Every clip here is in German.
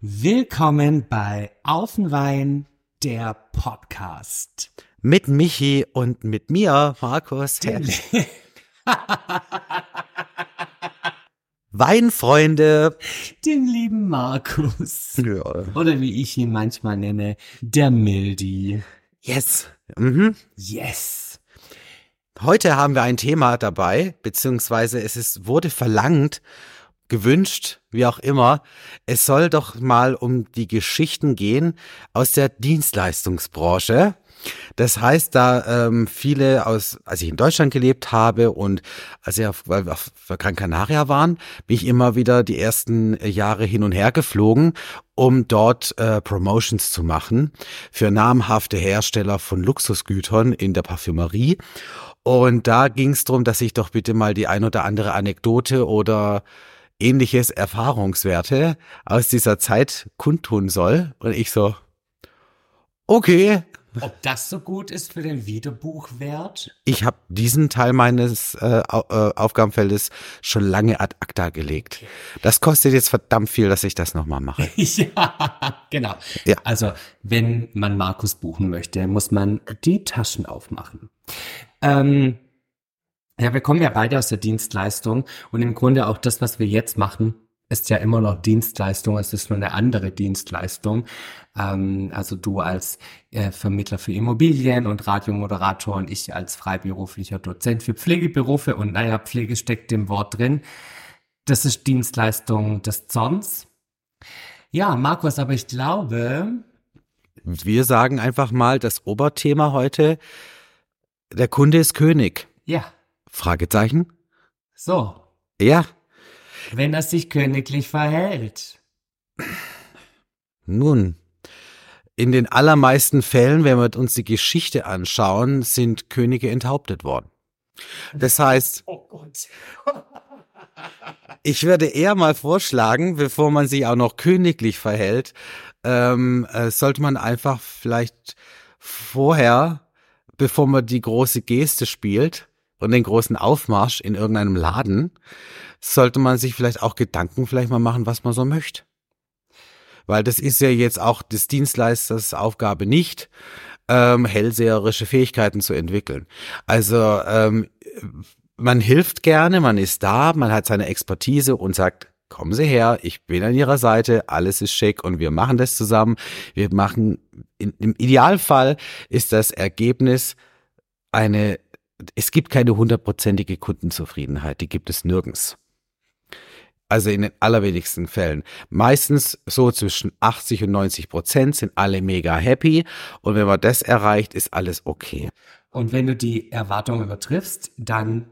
Willkommen bei Aufenwein, der Podcast. Mit Michi und mit mir, Markus. Weinfreunde. Den lieben Markus. Ja. Oder wie ich ihn manchmal nenne, der Mildi. Yes. Mhm. Yes. Heute haben wir ein Thema dabei, beziehungsweise es ist, wurde verlangt, gewünscht, wie auch immer. Es soll doch mal um die Geschichten gehen aus der Dienstleistungsbranche. Das heißt, da ähm, viele aus, als ich in Deutschland gelebt habe und als wir auf, weil wir auf Gran Canaria waren, bin ich immer wieder die ersten Jahre hin und her geflogen, um dort äh, Promotions zu machen für namhafte Hersteller von Luxusgütern in der Parfümerie. Und da ging es darum, dass ich doch bitte mal die ein oder andere Anekdote oder ähnliches Erfahrungswerte aus dieser Zeit kundtun soll. Und ich so, okay, Ob das so gut ist für den Wiederbuchwert? ich habe diesen Teil meines äh, äh, Aufgabenfeldes schon lange ad acta gelegt. Das kostet jetzt verdammt viel, dass ich das nochmal mache. ja, genau. Ja. Also, wenn man Markus buchen möchte, muss man die Taschen aufmachen. Ähm, ja, wir kommen ja beide aus der Dienstleistung und im Grunde auch das, was wir jetzt machen, ist ja immer noch Dienstleistung. Es ist nur eine andere Dienstleistung. Ähm, also du als äh, Vermittler für Immobilien und Radiomoderator und ich als freiberuflicher Dozent für Pflegeberufe und naja, Pflege steckt im Wort drin. Das ist Dienstleistung des Zorns. Ja, Markus, aber ich glaube, Wir sagen einfach mal das Oberthema heute, der Kunde ist König. ja, Fragezeichen? so, Ja, wenn er sich königlich verhält. nun. In den allermeisten Fällen, wenn wir uns die Geschichte anschauen, sind Könige enthauptet worden. Das heißt, Oh Gott. Ich würde eher mal vorschlagen, bevor man sich auch noch königlich verhält, ähm, äh, sollte man einfach vielleicht vorher, bevor man die große Geste spielt und den großen Aufmarsch in irgendeinem Laden, sollte man sich vielleicht auch Gedanken vielleicht mal machen, was man so möchte. Weil das ist ja jetzt auch des Dienstleisters Aufgabe nicht, ähm, hellseherische Fähigkeiten zu entwickeln. Also ähm, man hilft gerne, man ist da, man hat seine Expertise und sagt, kommen Sie her, ich bin an Ihrer Seite, alles ist schick und wir machen das zusammen. Wir machen, in, im Idealfall ist das Ergebnis eine, es gibt keine hundertprozentige Kundenzufriedenheit, die gibt es nirgends. Also in den allerwenigsten Fällen. Meistens so zwischen 80 und 90 Prozent sind alle mega happy und wenn man das erreicht, ist alles okay. Und wenn du die Erwartung übertriffst, dann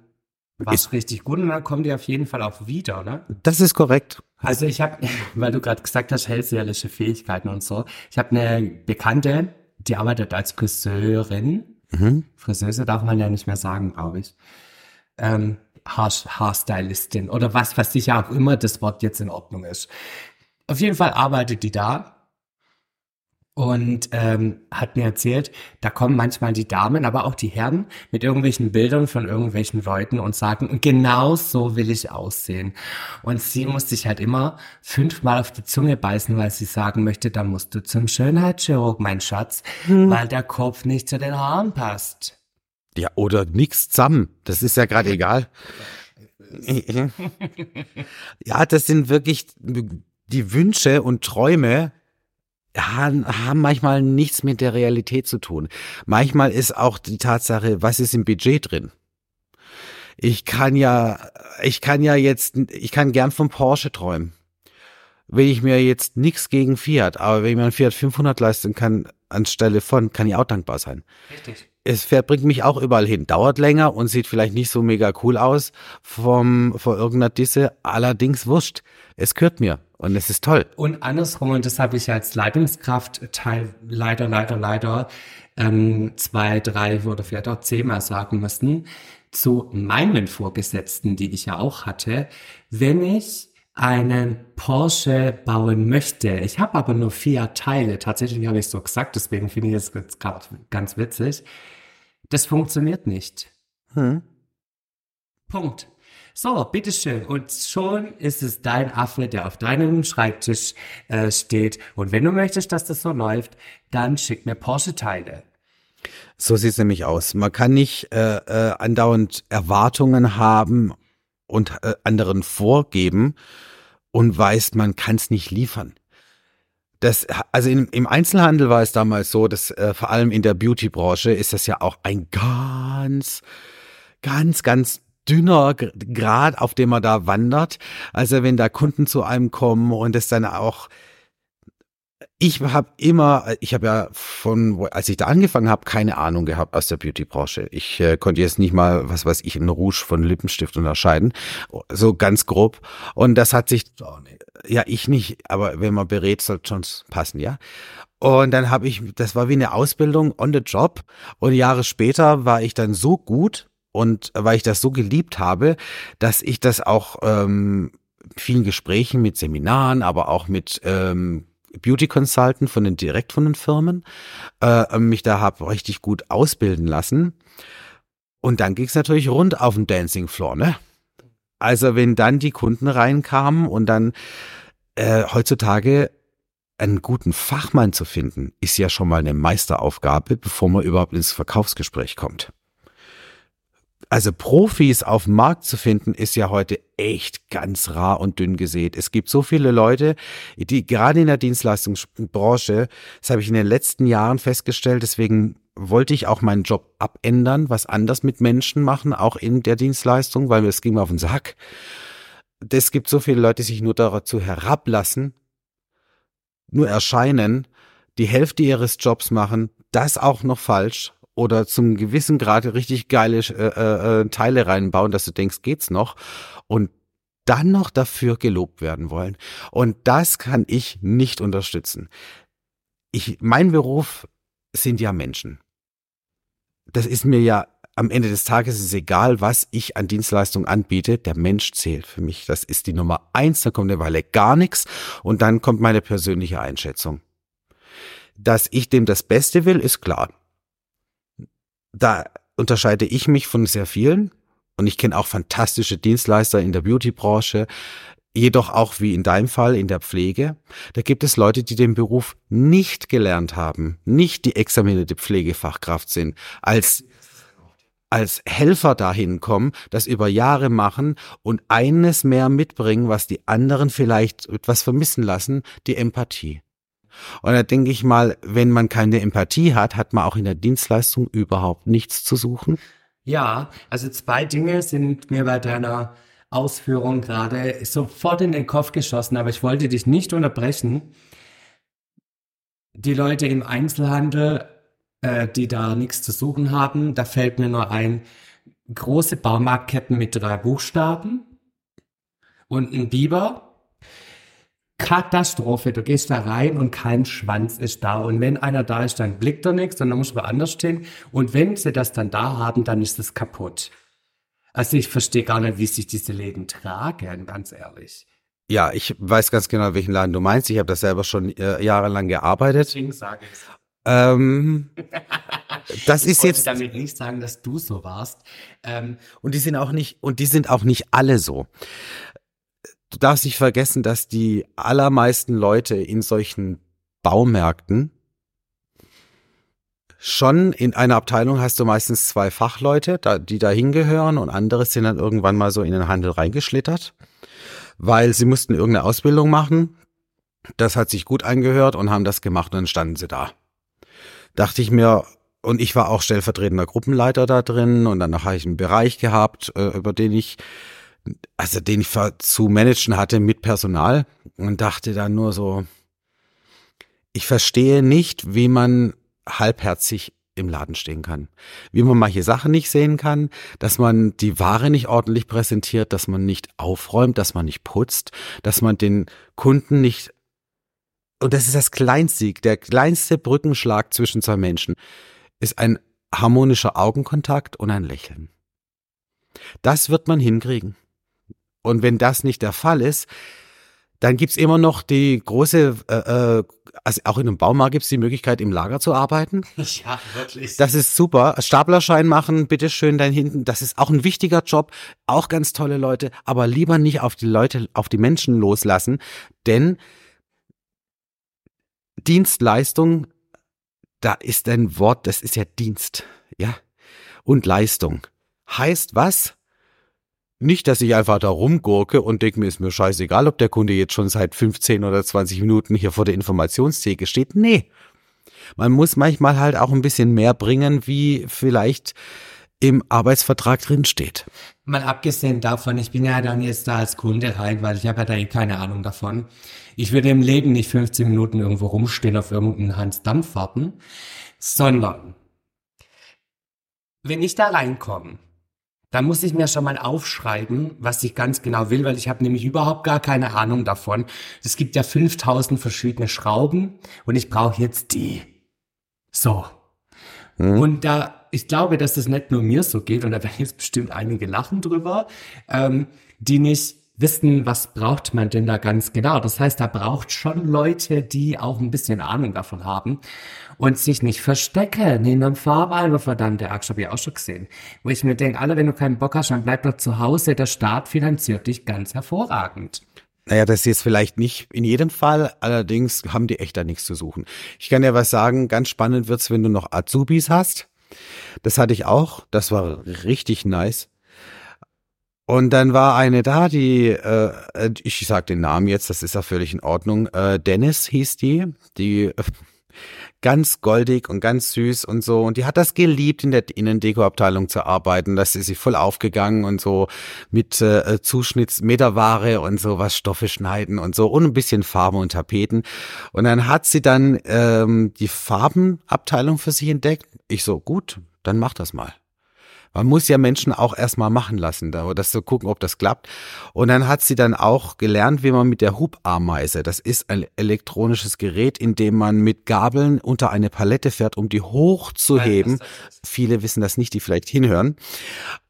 war es richtig gut und dann kommen die auf jeden Fall auch wieder, ne? Das ist korrekt. Also ich habe, weil du gerade gesagt hast, hellseherische Fähigkeiten und so. Ich habe eine Bekannte, die arbeitet als Friseurin. Mhm. Friseuse darf man ja nicht mehr sagen, glaube ich. Ähm, Haar Haarstylistin oder was, was sicher auch immer das Wort jetzt in Ordnung ist. Auf jeden Fall arbeitet die da und ähm, hat mir erzählt, da kommen manchmal die Damen, aber auch die Herren mit irgendwelchen Bildern von irgendwelchen Leuten und sagen, genau so will ich aussehen. Und sie muss sich halt immer fünfmal auf die Zunge beißen, weil sie sagen möchte, da musst du zum Schönheitschirurg, mein Schatz, weil der Kopf nicht zu den Haaren passt. Ja, oder nix zusammen. Das ist ja gerade egal. ja, das sind wirklich die Wünsche und Träume haben, manchmal nichts mit der Realität zu tun. Manchmal ist auch die Tatsache, was ist im Budget drin? Ich kann ja, ich kann ja jetzt, ich kann gern vom Porsche träumen. Wenn ich mir jetzt nichts gegen Fiat, aber wenn ich mir einen Fiat 500 leisten kann, anstelle von, kann ich auch dankbar sein Richtig. Es bringt mich auch überall hin. Dauert länger und sieht vielleicht nicht so mega cool aus vom, vor irgendeiner Disse. Allerdings wurscht. Es gehört mir und es ist toll. Und andersrum, und das habe ich als Leitungskraft teil, leider, leider, leider ähm, zwei, drei oder vielleicht auch zehnmal sagen müssen, zu meinen Vorgesetzten, die ich ja auch hatte, wenn ich einen Porsche bauen möchte. Ich habe aber nur vier Teile. Tatsächlich habe ich so gesagt, deswegen finde ich es gerade ganz witzig. Das funktioniert nicht. Hm. Punkt. So, bitteschön. Und schon ist es dein Affe, der auf deinem Schreibtisch äh, steht. Und wenn du möchtest, dass das so läuft, dann schick mir Porsche-Teile. So sieht's nämlich aus. Man kann nicht äh, äh, andauernd Erwartungen haben und äh, anderen vorgeben und weiß, man kann es nicht liefern. Das, also im, im Einzelhandel war es damals so, dass äh, vor allem in der Beauty-Branche ist das ja auch ein ganz, ganz, ganz dünner Grad, auf dem man da wandert. Also wenn da Kunden zu einem kommen und es dann auch ich habe immer, ich habe ja von, als ich da angefangen habe, keine Ahnung gehabt aus der Beauty-Branche. Ich äh, konnte jetzt nicht mal, was weiß ich, einen Rouge von Lippenstift unterscheiden, so ganz grob. Und das hat sich, ja, ich nicht, aber wenn man berät, sollte schon passen, ja. Und dann habe ich, das war wie eine Ausbildung on the job. Und Jahre später war ich dann so gut und weil ich das so geliebt habe, dass ich das auch ähm, vielen Gesprächen mit Seminaren, aber auch mit ähm, Beauty Consultant von den direkt von den Firmen, äh, mich da habe richtig gut ausbilden lassen. Und dann ging es natürlich rund auf den Dancing Floor, ne? Also wenn dann die Kunden reinkamen und dann äh, heutzutage einen guten Fachmann zu finden, ist ja schon mal eine Meisteraufgabe, bevor man überhaupt ins Verkaufsgespräch kommt. Also Profis auf dem Markt zu finden, ist ja heute echt ganz rar und dünn gesät. Es gibt so viele Leute, die gerade in der Dienstleistungsbranche, das habe ich in den letzten Jahren festgestellt, deswegen wollte ich auch meinen Job abändern, was anders mit Menschen machen, auch in der Dienstleistung, weil es ging mir auf den Sack. Es gibt so viele Leute, die sich nur dazu herablassen, nur erscheinen, die Hälfte ihres Jobs machen, das auch noch falsch oder zum gewissen Grad richtig geile äh, äh, Teile reinbauen, dass du denkst, geht's noch und dann noch dafür gelobt werden wollen. Und das kann ich nicht unterstützen. Ich, mein Beruf sind ja Menschen. Das ist mir ja am Ende des Tages ist egal, was ich an Dienstleistung anbiete. Der Mensch zählt für mich. Das ist die Nummer eins. Dann kommt eine Weile gar nichts und dann kommt meine persönliche Einschätzung. Dass ich dem das Beste will, ist klar. Da unterscheide ich mich von sehr vielen und ich kenne auch fantastische Dienstleister in der Beauty-Branche, jedoch auch wie in deinem Fall in der Pflege. Da gibt es Leute, die den Beruf nicht gelernt haben, nicht die examinierte Pflegefachkraft sind, als als Helfer dahin kommen, das über Jahre machen und eines mehr mitbringen, was die anderen vielleicht etwas vermissen lassen, die Empathie. Und da denke ich mal, wenn man keine Empathie hat, hat man auch in der Dienstleistung überhaupt nichts zu suchen. Ja, also zwei Dinge sind mir bei deiner Ausführung gerade sofort in den Kopf geschossen, aber ich wollte dich nicht unterbrechen. Die Leute im Einzelhandel, äh, die da nichts zu suchen haben, da fällt mir nur ein, große Baumarktketten mit drei Buchstaben und ein Biber. Katastrophe, du gehst da rein und kein Schwanz ist da. Und wenn einer da ist, dann blickt er nichts und dann muss woanders stehen. Und wenn sie das dann da haben, dann ist es kaputt. Also ich verstehe gar nicht, wie sich diese Läden tragen, ganz ehrlich. Ja, ich weiß ganz genau, welchen Laden du meinst. Ich habe das selber schon äh, jahrelang gearbeitet. Deswegen sage ich Ähm, das Ich ist jetzt damit nicht sagen, dass du so warst. Ähm, und die sind auch nicht und die sind auch nicht alle so. Du darfst nicht vergessen, dass die allermeisten Leute in solchen Baumärkten schon in einer Abteilung hast du meistens zwei Fachleute, die da hingehören und andere sind dann irgendwann mal so in den Handel reingeschlittert, weil sie mussten irgendeine Ausbildung machen. Das hat sich gut angehört und haben das gemacht und dann standen sie da. Dachte ich mir, und ich war auch stellvertretender Gruppenleiter da drin und dann habe ich einen Bereich gehabt, äh, über den ich, also den ich zu managen hatte mit Personal und dachte dann nur so, ich verstehe nicht, wie man halbherzig im Laden stehen kann. Wie man manche Sachen nicht sehen kann, dass man die Ware nicht ordentlich präsentiert, dass man nicht aufräumt, dass man nicht putzt, dass man den Kunden nicht und das ist das Kleinste, der kleinste Brückenschlag zwischen zwei Menschen, ist ein harmonischer Augenkontakt und ein Lächeln. Das wird man hinkriegen. Und wenn das nicht der Fall ist, dann gibt's immer noch die große äh, äh, also auch in einem Baumarkt gibt es die Möglichkeit, im Lager zu arbeiten. Ja, wirklich. Das ist super. Staplerschein machen, bitteschön dann hinten. Das ist auch ein wichtiger Job. Auch ganz tolle Leute. Aber lieber nicht auf die Leute, auf die Menschen loslassen. Denn Dienstleistung, da ist ein Wort, das ist ja Dienst. Ja. Und Leistung. Heißt was? Nicht, dass ich einfach da rumgurke und denke mir, ist mir scheißegal, ob der Kunde jetzt schon seit 15 oder 20 Minuten hier vor der Informationstheke steht. Nee. Man muss manchmal halt auch ein bisschen mehr bringen, wie vielleicht im Arbeitsvertrag drin steht. Mal abgesehen davon, ich bin ja dann jetzt da als Kunde rein, weil ich habe ja da eh keine Ahnung davon. Ich würde im Leben nicht 15 Minuten irgendwo rumstehen auf irgendeinen Hans Dampf warten, sondern wenn ich da reinkomme, dann muss ich mir schon mal aufschreiben, was ich ganz genau will, weil ich habe nämlich überhaupt gar keine Ahnung davon. Es gibt ja 5000 verschiedene Schrauben und ich brauche jetzt die. So. Und da, ich glaube, dass das nicht nur mir so geht, und da werden jetzt bestimmt einige lachen drüber, ähm, die nicht wissen, was braucht man denn da ganz genau. Das heißt, da braucht schon Leute, die auch ein bisschen Ahnung davon haben und sich nicht verstecken in einem Fahrbeimer, verdammte Axt, habe ich auch schon gesehen. Wo ich mir denke, alle, wenn du keinen Bock hast, dann bleib doch zu Hause, der Staat finanziert dich ganz hervorragend. Naja, das ist jetzt vielleicht nicht in jedem Fall, allerdings haben die echt da nichts zu suchen. Ich kann ja was sagen, ganz spannend wird's, wenn du noch Azubis hast. Das hatte ich auch, das war richtig nice. Und dann war eine da, die, äh, ich sag den Namen jetzt, das ist ja völlig in Ordnung. Äh, Dennis hieß die, die äh, ganz goldig und ganz süß und so. Und die hat das geliebt, in der Innendeko-Abteilung zu arbeiten. Das ist sie voll aufgegangen und so mit äh, Zuschnittsmeterware und so was Stoffe schneiden und so und ein bisschen Farben und Tapeten. Und dann hat sie dann ähm, die Farbenabteilung für sich entdeckt. Ich so, gut, dann mach das mal. Man muss ja Menschen auch erstmal machen lassen, da, das zu gucken, ob das klappt. Und dann hat sie dann auch gelernt, wie man mit der Hubameise, das ist ein elektronisches Gerät, in dem man mit Gabeln unter eine Palette fährt, um die hochzuheben. Viele wissen das nicht, die vielleicht hinhören.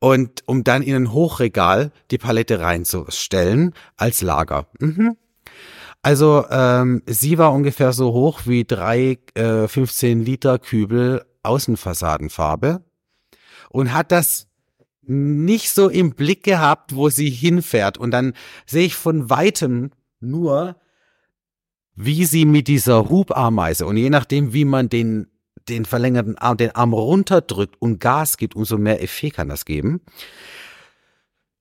Und um dann in ein Hochregal die Palette reinzustellen als Lager. Mhm. Also ähm, sie war ungefähr so hoch wie drei äh, 15 Liter Kübel Außenfassadenfarbe und hat das nicht so im Blick gehabt, wo sie hinfährt. Und dann sehe ich von weitem nur, wie sie mit dieser Hubameise und je nachdem, wie man den den verlängerten Arm, den Arm runterdrückt und Gas gibt, umso mehr Effekt kann das geben.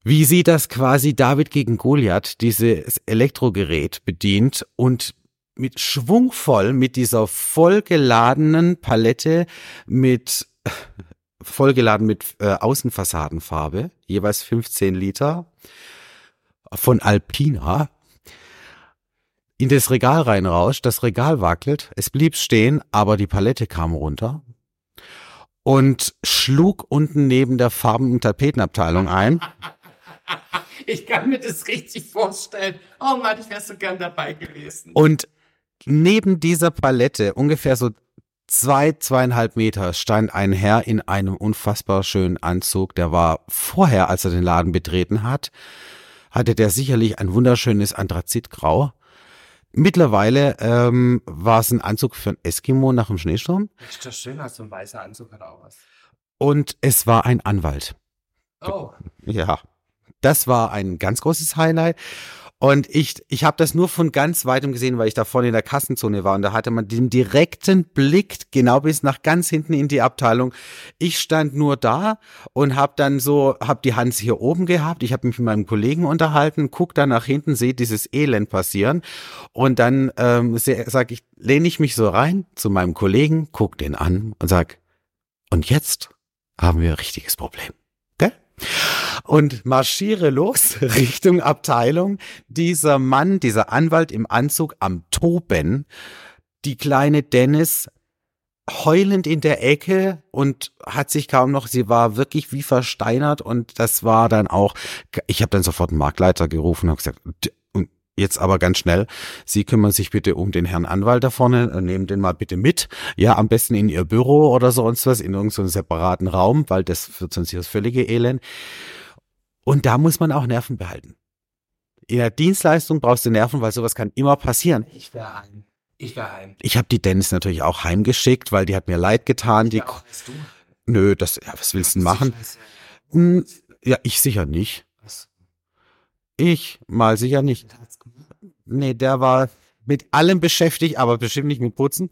Wie sie das quasi David gegen Goliath, dieses Elektrogerät bedient und mit schwungvoll mit dieser vollgeladenen Palette mit vollgeladen mit äh, Außenfassadenfarbe, jeweils 15 Liter von Alpina, in das Regal reinrauscht, das Regal wackelt, es blieb stehen, aber die Palette kam runter und schlug unten neben der Farben- und Tapetenabteilung ein. Ich kann mir das richtig vorstellen. Oh Mann, ich wäre so gern dabei gewesen. Und neben dieser Palette, ungefähr so zwei, zweieinhalb Meter, stand ein Herr in einem unfassbar schönen Anzug. Der war vorher, als er den Laden betreten hat, hatte der sicherlich ein wunderschönes Anthrazitgrau. Mittlerweile ähm, war es ein Anzug für ein Eskimo nach dem Schneesturm Ist das schön, hast so ein weißer Anzug hat auch was. und es war ein Anwalt. Oh, Ja, das war ein ganz großes Highlight. Und ich, ich habe das nur von ganz weitem gesehen, weil ich da vorne in der Kassenzone war und da hatte man den direkten Blick genau bis nach ganz hinten in die Abteilung. Ich stand nur da und habe dann so, habe die Hand hier oben gehabt. Ich habe mich mit meinem Kollegen unterhalten, guck da nach hinten, sehe dieses Elend passieren und dann ähm, sage ich, lehne ich mich so rein zu meinem Kollegen, guck den an und sag, und jetzt haben wir ein richtiges Problem. Gell? Und marschiere los Richtung Abteilung. Dieser Mann, dieser Anwalt im Anzug am Toben, die kleine Dennis heulend in der Ecke und hat sich kaum noch, sie war wirklich wie versteinert und das war dann auch, ich habe dann sofort einen Marktleiter gerufen und gesagt, "D- und jetzt aber ganz schnell, Sie kümmern sich bitte um den Herrn Anwalt da vorne, äh, nehmen den mal bitte mit, ja, am besten in Ihr Büro oder sonst was, in irgendeinem separaten Raum, weil das wird sonst hier das völlige Elend. Und da muss man auch Nerven behalten. In der Dienstleistung brauchst du Nerven, weil sowas kann immer passieren. ich wäre ein. Ich war heim. Ich habe die Dennis natürlich auch heimgeschickt, weil die hat mir leid getan. Die, Auch du? nö, das, ja, was willst du denn machen? Hm, Ja, ich sicher nicht. Was? Ich mal sicher nicht. Nee, der war mit allem beschäftigt, aber bestimmt nicht mit Putzen.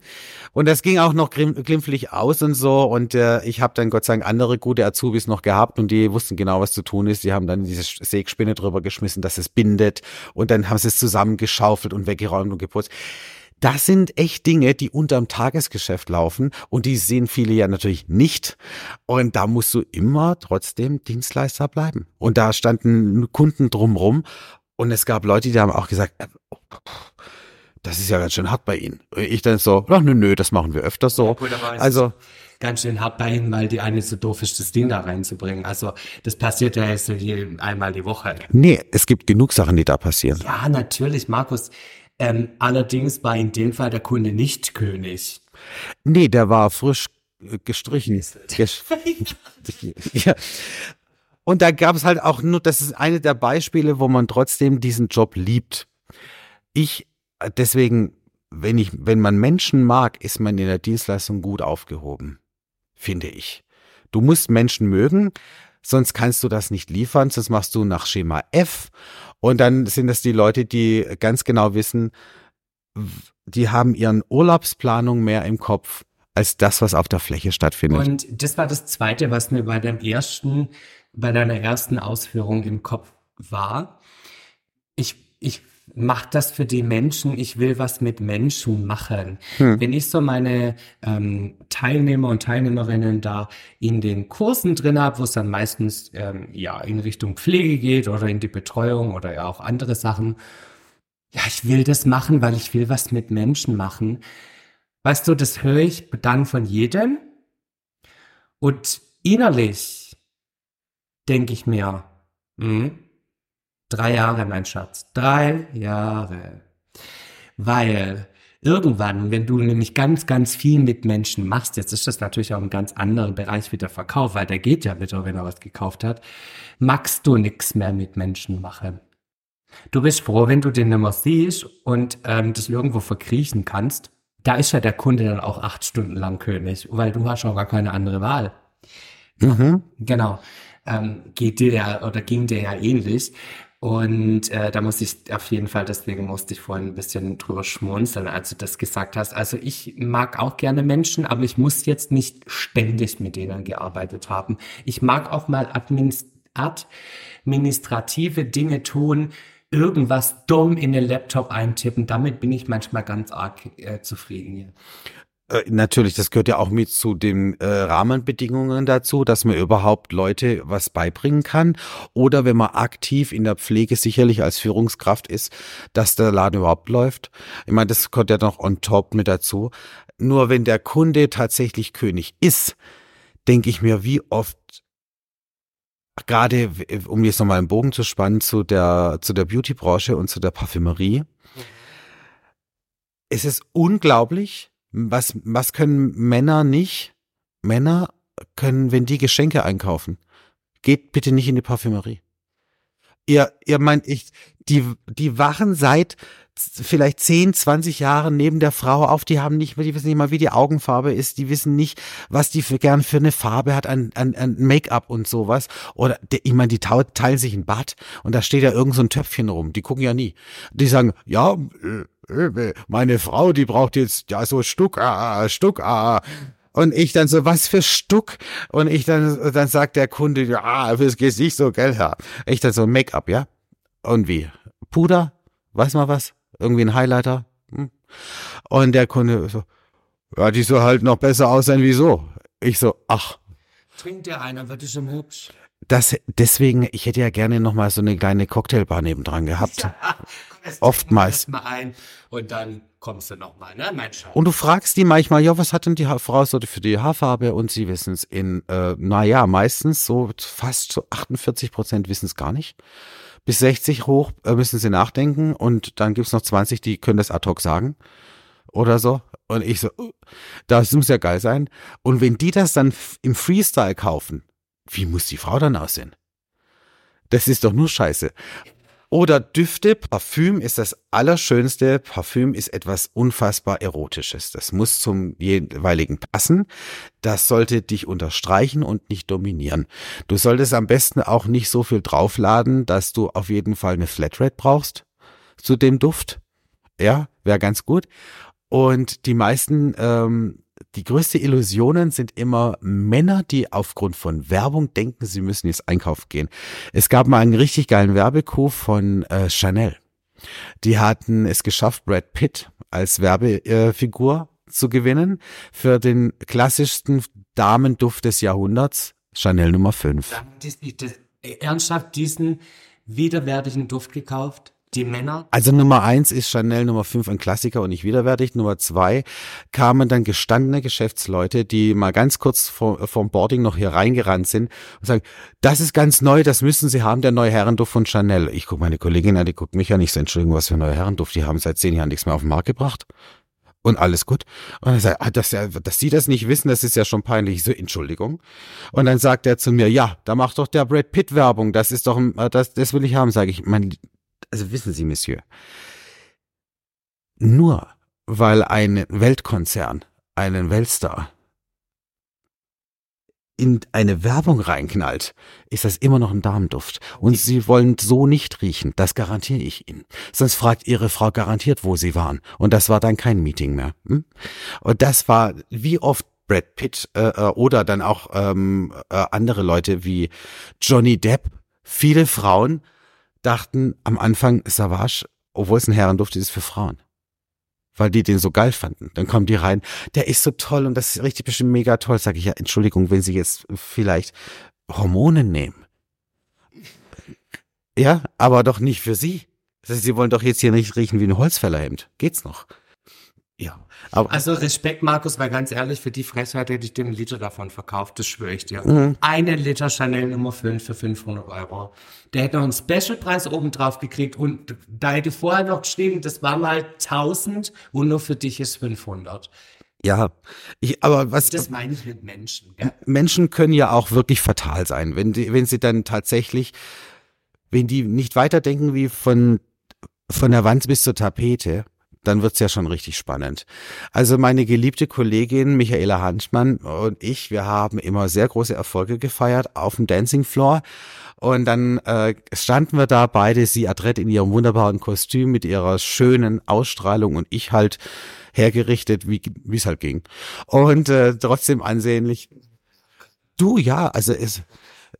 Und das ging auch noch glimpflich aus und so. Und äh, ich habe dann Gott sei Dank andere gute Azubis noch gehabt und die wussten genau, was zu tun ist. Die haben dann diese Sägspinne drüber geschmissen, dass es bindet. Und dann haben sie es zusammengeschaufelt und weggeräumt und geputzt. Das sind echt Dinge, die unterm Tagesgeschäft laufen und die sehen viele ja natürlich nicht. Und da musst du immer trotzdem Dienstleister bleiben. Und da standen Kunden drumrum und es gab Leute, die haben auch gesagt, äh, das ist ja ganz schön hart bei Ihnen. Ich dann so, ach nö, nö, das machen wir öfter so. Es Also, ganz schön hart bei ihnen, weil die eine so doof ist, das Ding da reinzubringen. Also das passiert ja jetzt hier einmal die Woche. nee, es gibt genug Sachen, die da passieren. Ja, natürlich, Markus. Ähm, allerdings war in dem Fall der Kunde nicht König. Nee, der war frisch äh, gestrichen. Ges ja. Und da gab es halt auch nur, das ist eine der Beispiele, wo man trotzdem diesen Job liebt. Ich, deswegen, wenn ich, wenn man Menschen mag, ist man in der Dienstleistung gut aufgehoben. Finde ich. Du musst Menschen mögen, sonst kannst du das nicht liefern, sonst machst du nach Schema F. Und dann sind es die Leute, die ganz genau wissen, die haben ihren Urlaubsplanung mehr im Kopf als das, was auf der Fläche stattfindet. Und das war das Zweite, was mir bei dem ersten, bei deiner ersten Ausführung im Kopf war. Ich, ich mache das für die Menschen, ich will was mit Menschen machen. Wenn ich so meine ähm, Teilnehmer und Teilnehmerinnen da in den Kursen drin habe, wo es dann meistens ähm, ja in Richtung Pflege geht oder in die Betreuung oder ja auch andere Sachen, ja, ich will das machen, weil ich will was mit Menschen machen. Weißt du, das höre ich dann von jedem. Und innerlich denke ich mir, hm, drei Jahre, mein Schatz, drei Jahre. Weil irgendwann, wenn du nämlich ganz, ganz viel mit Menschen machst, jetzt ist das natürlich auch ein ganz anderer Bereich wie der Verkauf, weil der geht ja wieder, wenn er was gekauft hat, magst du nichts mehr mit Menschen machen. Du bist froh, wenn du den nicht mehr siehst und ähm, das irgendwo verkriechen kannst. Da ist ja der Kunde dann auch acht Stunden lang König, weil du hast auch gar keine andere Wahl. Mhm. Genau. Ähm, geht dir ja oder ging dir ja ähnlich. Und äh, da muss ich auf jeden Fall, deswegen musste ich vorhin ein bisschen drüber schmunzeln, als du das gesagt hast. Also ich mag auch gerne Menschen, aber ich muss jetzt nicht ständig mit denen gearbeitet haben. Ich mag auch mal administ administrative Dinge tun, irgendwas dumm in den Laptop eintippen. Damit bin ich manchmal ganz arg äh, zufrieden hier. Äh, Natürlich, das gehört ja auch mit zu den äh, Rahmenbedingungen dazu, dass man überhaupt Leute was beibringen kann. Oder wenn man aktiv in der Pflege sicherlich als Führungskraft ist, dass der Laden überhaupt läuft. Ich meine, das kommt ja noch on top mit dazu. Nur wenn der Kunde tatsächlich König ist, denke ich mir, wie oft gerade, um jetzt nochmal einen Bogen zu spannen zu der, zu der Beauty-Branche und zu der Parfümerie, es ist unglaublich, was, was können Männer nicht? Männer können, wenn die Geschenke einkaufen, geht bitte nicht in die Parfümerie. Ihr, ihr meint, ich, die, die wachen seit vielleicht 10, 20 Jahren neben der Frau auf, die haben nicht mehr, die wissen nicht mal, wie die Augenfarbe ist, die wissen nicht, was die für gern für eine Farbe hat an, an, an Make-up und sowas. Oder, der, ich meine, die teilen sich ein Bad und da steht ja irgend so ein Töpfchen rum, die gucken ja nie. Die sagen, ja, äh, meine Frau, die braucht jetzt, ja, so Stuck, ah, Stuck, ah. Und ich dann so, was für Stuck? Und ich dann, dann sagt der Kunde, ja, fürs Gesicht so, gell, Herr. Ich dann so, Make-up, ja? Und wie? Puder? Weiß mal was? Irgendwie ein Highlighter? Hm? Und der Kunde so, ja, die soll halt noch besser aussehen wie so. Ich so, ach, Trinkt dir einer, wird es schon hübsch. Das, deswegen, ich hätte ja gerne noch mal so eine kleine Cocktailbar nebendran gehabt. Jetzt Oftmals. mal ein und dann kommst du noch mal, ne, mein Schatz. Und du fragst die manchmal, ja, was hat denn die Frau so für die Haarfarbe? Und sie wissen es in, äh, naja, meistens so fast so 48 Prozent wissen es gar nicht. Bis 60 hoch äh, müssen sie nachdenken und dann gibt's noch 20, die können das ad hoc sagen oder so. Und ich so, uh, das muss ja geil sein. Und wenn die das dann im Freestyle kaufen, wie muss die Frau dann aussehen? Das ist doch nur Scheiße. Oder Düfte, Parfüm ist das Allerschönste. Parfüm ist etwas unfassbar Erotisches. Das muss zum jeweiligen passen. Das sollte dich unterstreichen und nicht dominieren. Du solltest am besten auch nicht so viel draufladen, dass du auf jeden Fall eine Flatrate brauchst zu dem Duft. Ja, wäre ganz gut. Und die meisten ähm, die größte Illusionen sind immer Männer, die aufgrund von Werbung denken, sie müssen jetzt einkaufen gehen. Es gab mal einen richtig geilen Werbecoup von äh, Chanel. Die hatten es geschafft, Brad Pitt als Werbefigur äh, zu gewinnen für den klassischsten Damenduft des Jahrhunderts, Chanel Nummer 5. Da haben die, die, die, ernsthaft diesen widerwärtigen Duft gekauft? Die Männer? Also Nummer eins ist Chanel Nummer fünf ein Klassiker und nicht widerwärtig. Nummer zwei kamen dann gestandene Geschäftsleute, die mal ganz kurz vor, vom Boarding noch hier reingerannt sind und sagen, das ist ganz neu, das müssen Sie haben, der neue Herrenduft von Chanel. Ich gucke meine Kollegin an, die guckt mich an, ich so, Entschuldigung, was für ein neuer Herrenduft, die haben seit zehn Jahren nichts mehr auf den Markt gebracht. Und alles gut. Und er sagt, ah, dass, dass Sie das nicht wissen, das ist ja schon peinlich. Ich so, Entschuldigung. Und dann sagt er zu mir, ja, da macht doch der Brad Pitt Werbung. Das ist doch, das, das will ich haben, sage ich. Mein, also wissen Sie, Monsieur, nur weil ein Weltkonzern einen Weltstar in eine Werbung reinknallt, ist das immer noch ein Darmduft. Und Sie wollen so nicht riechen, das garantiere ich Ihnen. Sonst fragt Ihre Frau garantiert, wo Sie waren. Und das war dann kein Meeting mehr. Hm? Und das war, wie oft Brad Pitt äh, äh oder dann auch ähm, äh, andere Leute wie Johnny Depp, viele Frauen dachten am Anfang Savage, obwohl es ein Herrenduft ist, für Frauen. Weil die den so geil fanden. Dann kommen die rein, der ist so toll und das ist richtig bestimmt mega toll. Sag ich ja, Entschuldigung, wenn Sie jetzt vielleicht Hormone nehmen. Ja, aber doch nicht für Sie. Sie wollen doch jetzt hier nicht riechen wie ein Holzfällerhemd. Geht's noch? Ja. Also Respekt, Markus, weil ganz ehrlich, für die Fressheit hätte ich den Liter davon verkauft, das schwöre ich dir. Mhm. Einen Liter Chanel Nummer 5 für 500 Euro. Der hätte noch einen Specialpreis oben drauf gekriegt und da hätte vorher noch geschrieben, das war mal 1000 und nur für dich ist 500. Ja, ich, aber was. Das meine ich mit Menschen. Ja. Menschen können ja auch wirklich fatal sein, wenn die, wenn sie dann tatsächlich, wenn die nicht weiterdenken wie von, von der Wand bis zur Tapete, dann wird's ja schon richtig spannend. Also meine geliebte Kollegin Michaela Hanschmann und ich, wir haben immer sehr große Erfolge gefeiert auf dem Dancing Floor. Und dann äh, standen wir da beide, sie adrett in ihrem wunderbaren Kostüm mit ihrer schönen Ausstrahlung und ich halt hergerichtet, wie es halt ging. Und äh, trotzdem ansehnlich. Du ja, also es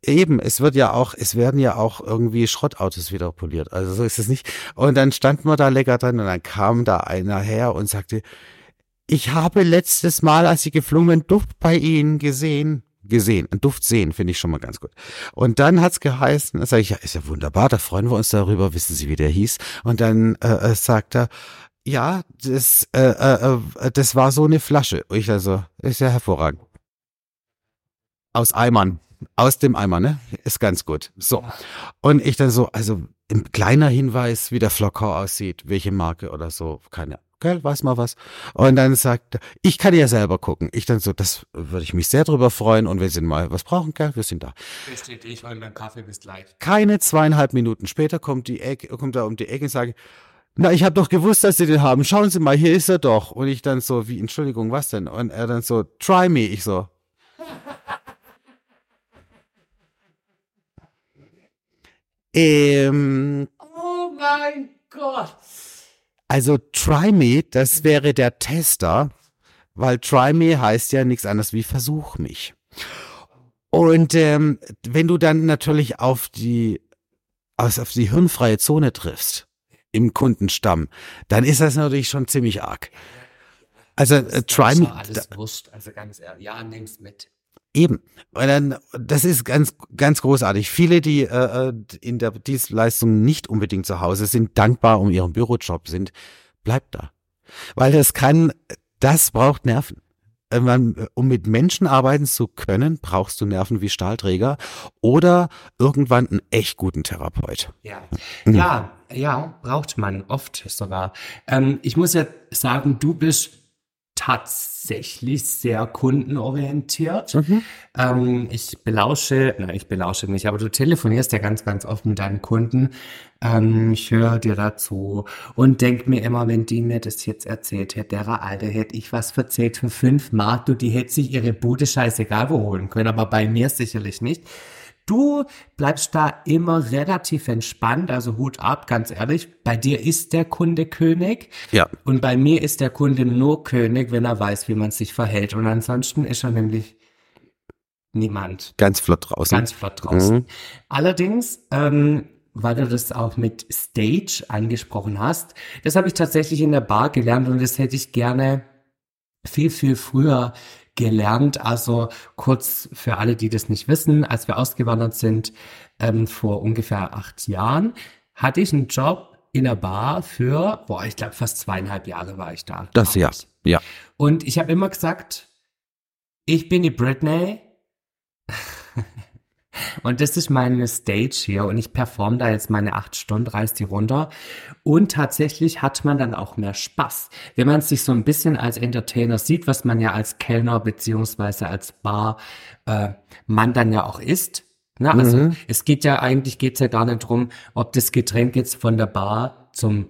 Eben, es wird ja auch, es werden ja auch irgendwie Schrottautos wieder poliert. Also so ist es nicht. Und dann standen wir da lecker drin und dann kam da einer her und sagte, ich habe letztes Mal, als Sie geflogen Duft bei Ihnen gesehen. Gesehen, ein Duft sehen, finde ich schon mal ganz gut. Und dann hat's geheißen, da sage ich, ja, ist ja wunderbar, da freuen wir uns darüber, wissen Sie, wie der hieß. Und dann äh, äh sagt er, ja, das, äh, äh, äh, das war so eine Flasche. Und ich also, ist ja hervorragend. Aus Eimern aus dem Eimer, ne? Ist ganz gut. So. Und ich dann so, also ein kleiner Hinweis, wie der Flocker aussieht, welche Marke oder so, keine Gell, weiß mal was. Und dann sagt er, ich kann ja selber gucken. Ich dann so, das würde ich mich sehr drüber freuen. Und wenn Sie mal was brauchen, gell, wir sind da. Steht ich und mein Kaffee bis gleich. Keine zweieinhalb Minuten später kommt die Ecke, kommt er um die Ecke und sagt, na, ich habe doch gewusst, dass Sie den haben. Schauen Sie mal, hier ist er doch. Und ich dann so, wie, Entschuldigung, was denn? Und er dann so, try me. Ich so, Ähm, oh mein Gott. Also Try Me, das wäre der Tester, weil Try Me heißt ja nichts anderes wie Versuch mich. Und ähm, wenn du dann natürlich auf die auf die hirnfreie Zone triffst im Kundenstamm, dann ist das natürlich schon ziemlich arg. Also äh, Try Me. Alles Wurst, also ganz ehrlich, ja, nimm's mit. Eben. Und dann, das ist ganz, ganz großartig. Viele, die äh, äh, in der Dienstleistung nicht unbedingt zu Hause sind, dankbar um ihren Bürojob sind, bleibt da. Weil das kann, das braucht Nerven. Äh, um mit Menschen arbeiten zu können, brauchst du Nerven wie Stahlträger oder irgendwann einen echt guten Therapeut. Ja, mhm. ja, ja braucht man oft sogar. Ähm, ich muss ja sagen, du bist tatsächlich sehr kundenorientiert. Mhm. Ähm, ich belausche, nein, ich belausche nicht, aber du telefonierst ja ganz, ganz oft mit deinen Kunden. Ähm, ich höre dir dazu und denk mir immer, wenn die mir das jetzt erzählt hätte, der Alte, hätte ich was verzählt für fünf Mark, du, die hätte sich ihre Bude scheißegal wo holen können, aber bei mir sicherlich nicht. Du bleibst da immer relativ entspannt, also Hut ab, ganz ehrlich. Bei dir ist der Kunde König. Ja. Und bei mir ist der Kunde nur König, wenn er weiß, wie man sich verhält. Und ansonsten ist er nämlich niemand. Ganz flott draußen. Ganz flott draußen. Mhm. Allerdings, ähm, weil du das auch mit Stage angesprochen hast, das habe ich tatsächlich in der Bar gelernt und das hätte ich gerne viel, viel früher gelernt. Also kurz für alle, die das nicht wissen, als wir ausgewandert sind, ähm, vor ungefähr acht Jahren, hatte ich einen Job in der Bar für, boah, ich glaube fast zweieinhalb Jahre war ich da. Das ja. Ja. Und ich habe immer gesagt, ich bin die Britney. Und das ist meine Stage hier und ich performe da jetzt meine acht Stunden, reiß die runter. Und tatsächlich hat man dann auch mehr Spaß. Wenn man sich so ein bisschen als Entertainer sieht, was man ja als Kellner beziehungsweise als Bar äh, Mann dann ja auch ist. Na, also Mhm. es geht ja eigentlich geht's ja gar nicht drum, ob das Getränk jetzt von der Bar zum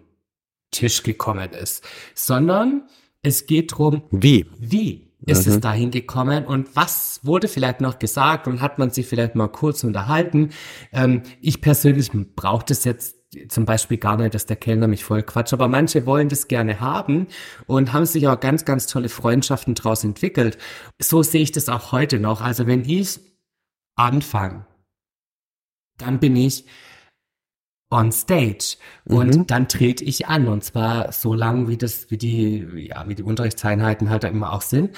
Tisch gekommen ist, sondern es geht drum, Wie? wie ist es dahin gekommen und was wurde vielleicht noch gesagt und hat man sich vielleicht mal kurz unterhalten. Ähm, ich persönlich brauche das jetzt zum Beispiel gar nicht, dass der Kellner mich voll quatscht, aber manche wollen das gerne haben und haben sich auch ganz, ganz tolle Freundschaften daraus entwickelt. So sehe ich das auch heute noch. Also wenn ich anfange, dann bin ich on stage und Mhm. dann trete ich an und zwar so lang wie das wie die ja wie die Unterrichtseinheiten halt immer auch sind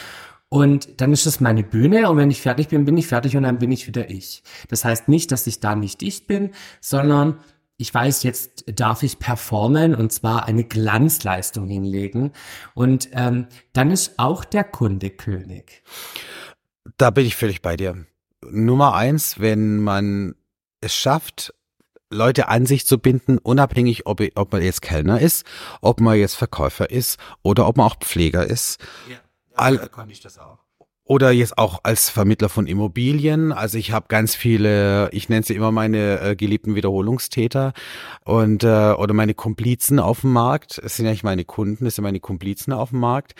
und dann ist es meine Bühne und wenn ich fertig bin bin ich fertig und dann bin ich wieder ich das heißt nicht dass ich da nicht ich bin sondern ich weiß, jetzt darf ich performen und zwar eine Glanzleistung hinlegen. Und ähm, dann ist auch der Kunde König. Da bin ich völlig bei dir. Nummer eins, wenn man es schafft, Leute an sich zu binden, unabhängig, ob, ob man jetzt Kellner ist, ob man jetzt Verkäufer ist oder ob man auch Pfleger ist. Ja, All- kann ich das auch. Oder jetzt auch als Vermittler von Immobilien. Also ich habe ganz viele, ich nenne sie immer meine äh, geliebten Wiederholungstäter und äh, oder meine Komplizen auf dem Markt. Es sind ja nicht meine Kunden, es sind meine Komplizen auf dem Markt,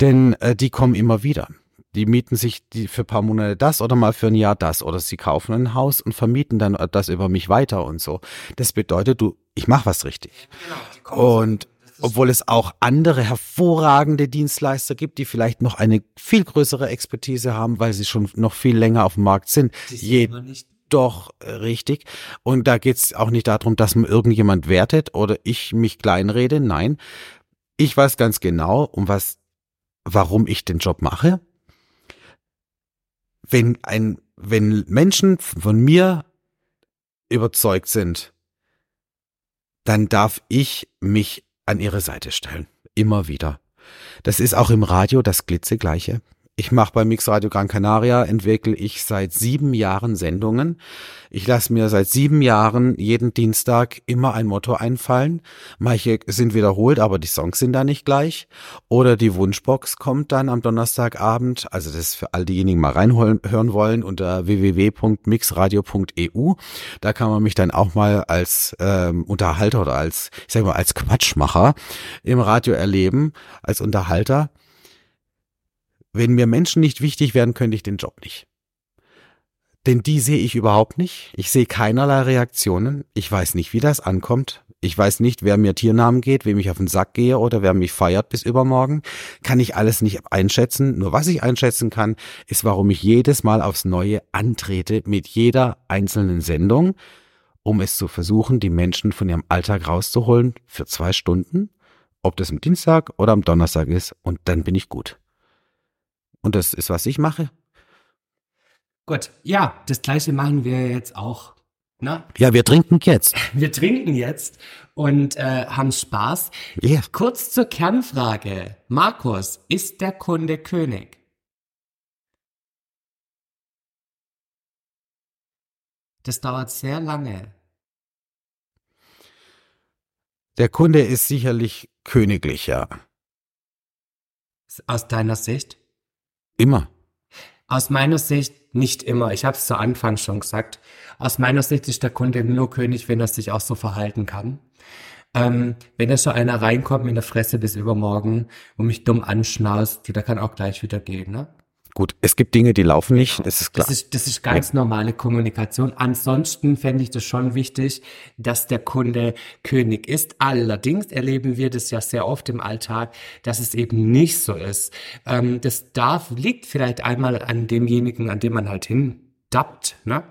denn äh, die kommen immer wieder. Die mieten sich die für ein paar Monate das oder mal für ein Jahr das oder sie kaufen ein Haus und vermieten dann das über mich weiter und so. Das bedeutet, du, ich mache was richtig. Und obwohl es auch andere hervorragende Dienstleister gibt, die vielleicht noch eine viel größere Expertise haben, weil sie schon noch viel länger auf dem Markt sind. Je, nicht doch, äh, richtig. Und da geht's auch nicht darum, dass man irgendjemand wertet oder ich mich kleinrede. Nein. Ich weiß ganz genau, um was, warum ich den Job mache. Wenn ein, wenn Menschen von mir überzeugt sind, dann darf ich mich an ihre Seite stellen. Immer wieder. Das ist auch im Radio das Glitzegleiche. Ich mache bei Mix Radio Gran Canaria, entwickle ich seit sieben Jahren Sendungen. Ich lasse mir seit sieben Jahren jeden Dienstag immer ein Motto einfallen. Manche sind wiederholt, aber die Songs sind da nicht gleich. Oder die Wunschbox kommt dann am Donnerstagabend. Also das für all diejenigen mal reinhören hören wollen unter www.mixradio.eu. Da kann man mich dann auch mal als ähm, Unterhalter oder als, ich sag mal, als Quatschmacher im Radio erleben, als Unterhalter. Wenn mir Menschen nicht wichtig wären, könnte ich den Job nicht. Denn die sehe ich überhaupt nicht. Ich sehe keinerlei Reaktionen. Ich weiß nicht, wie das ankommt. Ich weiß nicht, wer mir Tiernamen geht, wem ich auf den Sack gehe oder wer mich feiert bis übermorgen. Kann ich alles nicht einschätzen. Nur was ich einschätzen kann, ist, warum ich jedes Mal aufs Neue antrete mit jeder einzelnen Sendung, um es zu versuchen, die Menschen von ihrem Alltag rauszuholen für zwei Stunden. Ob das am Dienstag oder am Donnerstag ist. Und dann bin ich gut. Und das ist, was ich mache. Gut, ja, das gleiche machen wir jetzt auch. Ne? Ja, wir trinken jetzt. Wir trinken jetzt und äh, haben Spaß. Ja. Kurz zur Kernfrage. Markus, ist der Kunde König? Das dauert sehr lange. Der Kunde ist sicherlich königlich, ja. Aus deiner Sicht? Immer. Aus meiner Sicht nicht immer. Ich habe es zu Anfang schon gesagt. Aus meiner Sicht ist der Kunde nur König, wenn er sich auch so verhalten kann. Ähm, wenn da schon einer reinkommt mit der Fresse bis übermorgen und mich dumm anschnauzt, der kann auch gleich wieder gehen. Ne? Gut, es gibt Dinge, die laufen nicht, das ist klar. Das ist, das ist ganz normale Kommunikation. Ansonsten fände ich das schon wichtig, dass der Kunde König ist. Allerdings erleben wir das ja sehr oft im Alltag, dass es eben nicht so ist. Ähm, das darf, liegt vielleicht einmal an demjenigen, an dem man halt hindappt, ne?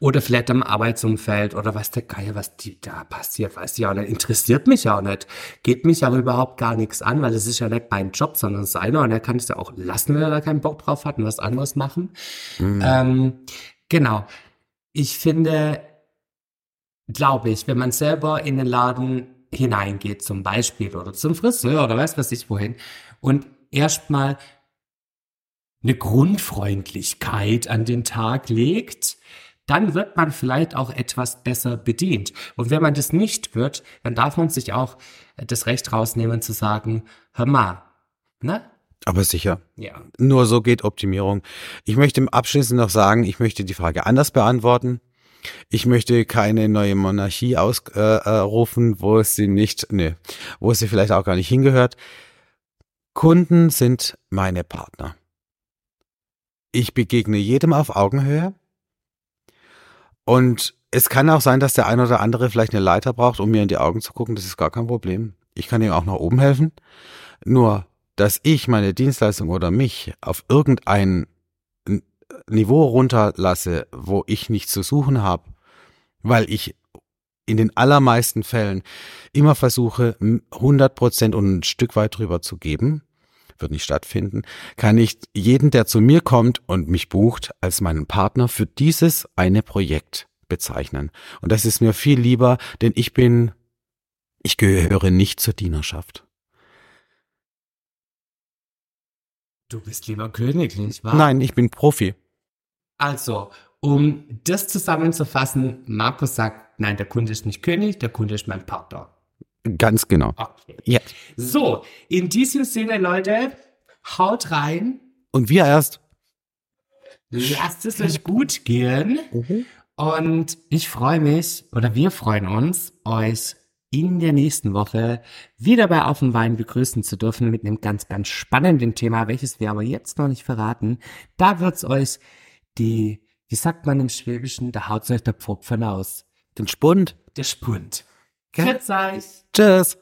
Oder vielleicht am Arbeitsumfeld oder was der Geier, was die da passiert, weiß ich auch nicht. Interessiert mich auch nicht. Geht mich auch überhaupt gar nichts an, weil es ist ja nicht mein Job, sondern seiner und er kann es ja auch lassen, wenn er da keinen Bock drauf hat und was anderes machen. Ähm, genau. Ich finde, glaube ich, wenn man selber in den Laden hineingeht, zum Beispiel, oder zum Friseur oder weiß was ich wohin, und erstmal eine Grundfreundlichkeit an den Tag legt, dann wird man vielleicht auch etwas besser bedient. Und wenn man das nicht wird, dann darf man sich auch das Recht rausnehmen zu sagen, hör mal, ne? Aber sicher. Ja. Nur so geht Optimierung. Ich möchte im Abschließend noch sagen, ich möchte die Frage anders beantworten. Ich möchte keine neue Monarchie ausrufen, äh, äh, wo sie nicht, nee, wo sie vielleicht auch gar nicht hingehört. Kunden sind meine Partner. Ich begegne jedem auf Augenhöhe. Und es kann auch sein, dass der eine oder andere vielleicht eine Leiter braucht, um mir in die Augen zu gucken. Das ist gar kein Problem. Ich kann ihm auch nach oben helfen. Nur, dass ich meine Dienstleistung oder mich auf irgendein Niveau runterlasse, wo ich nichts zu suchen habe, weil ich in den allermeisten Fällen immer versuche, m- 100 Prozent und ein Stück weit drüber zu geben, wird nicht stattfinden, kann ich jeden, der zu mir kommt und mich bucht, als meinen Partner für dieses eine Projekt bezeichnen. Und das ist mir viel lieber, denn ich bin, ich gehöre nicht zur Dienerschaft. Du bist lieber König, nicht wahr? Nein, ich bin Profi. Also, um das zusammenzufassen, Markus sagt, nein, der Kunde ist nicht König, der Kunde ist mein Partner. Ganz genau. Okay. Ja. So, in diesem Sinne, Leute, haut rein, Und wir erst. lasst es euch gut gehen. Und ich freue mich, oder wir freuen uns, euch in der nächsten Woche wieder bei Auf dem Wein begrüßen zu dürfen mit einem ganz, ganz spannenden Thema, welches wir aber jetzt noch nicht verraten. Da wird's euch die, wie sagt man im Schwäbischen, da haut's euch der Pfropfen aus. Den Spund. Der Spund. Grüß euch. Tschüss.